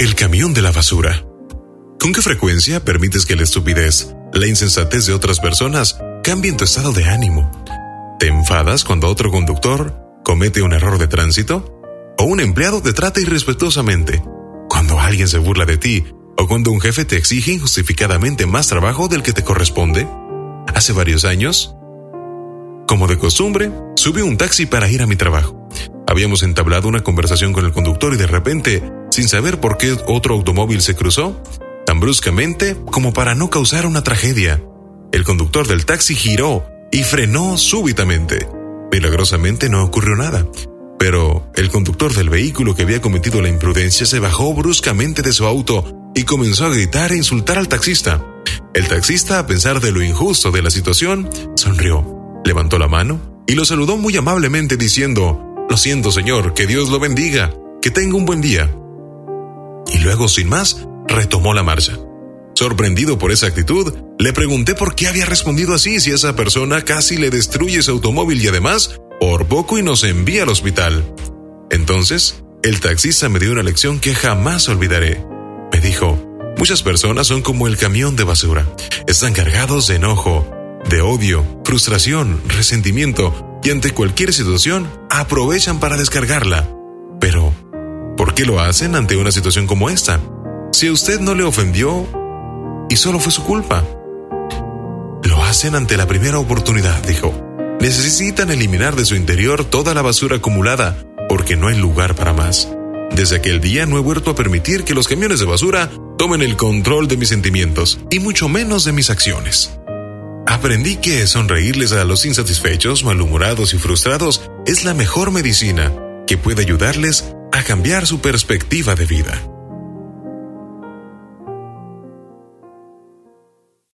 El camión de la basura. ¿Con qué frecuencia permites que la estupidez, la insensatez de otras personas cambien tu estado de ánimo? ¿Te enfadas cuando otro conductor comete un error de tránsito? ¿O un empleado te trata irrespetuosamente? ¿Cuando alguien se burla de ti? ¿O cuando un jefe te exige injustificadamente más trabajo del que te corresponde? Hace varios años, como de costumbre, subí un taxi para ir a mi trabajo. Habíamos entablado una conversación con el conductor y de repente, sin saber por qué otro automóvil se cruzó, tan bruscamente como para no causar una tragedia, el conductor del taxi giró y frenó súbitamente. Milagrosamente no ocurrió nada, pero el conductor del vehículo que había cometido la imprudencia se bajó bruscamente de su auto y comenzó a gritar e insultar al taxista. El taxista, a pesar de lo injusto de la situación, sonrió Levantó la mano y lo saludó muy amablemente diciendo, Lo siento señor, que Dios lo bendiga, que tenga un buen día. Y luego, sin más, retomó la marcha. Sorprendido por esa actitud, le pregunté por qué había respondido así si esa persona casi le destruye su automóvil y además, por poco y nos envía al hospital. Entonces, el taxista me dio una lección que jamás olvidaré. Me dijo, muchas personas son como el camión de basura. Están cargados de enojo, de odio, frustración, resentimiento y ante cualquier situación aprovechan para descargarla. Pero, ¿por qué lo hacen ante una situación como esta? Si a usted no le ofendió y solo fue su culpa. Lo hacen ante la primera oportunidad, dijo. Necesitan eliminar de su interior toda la basura acumulada porque no hay lugar para más. Desde aquel día no he vuelto a permitir que los camiones de basura tomen el control de mis sentimientos y mucho menos de mis acciones. Aprendí que sonreírles a los insatisfechos, malhumorados y frustrados es la mejor medicina que puede ayudarles cambiar su perspectiva de vida.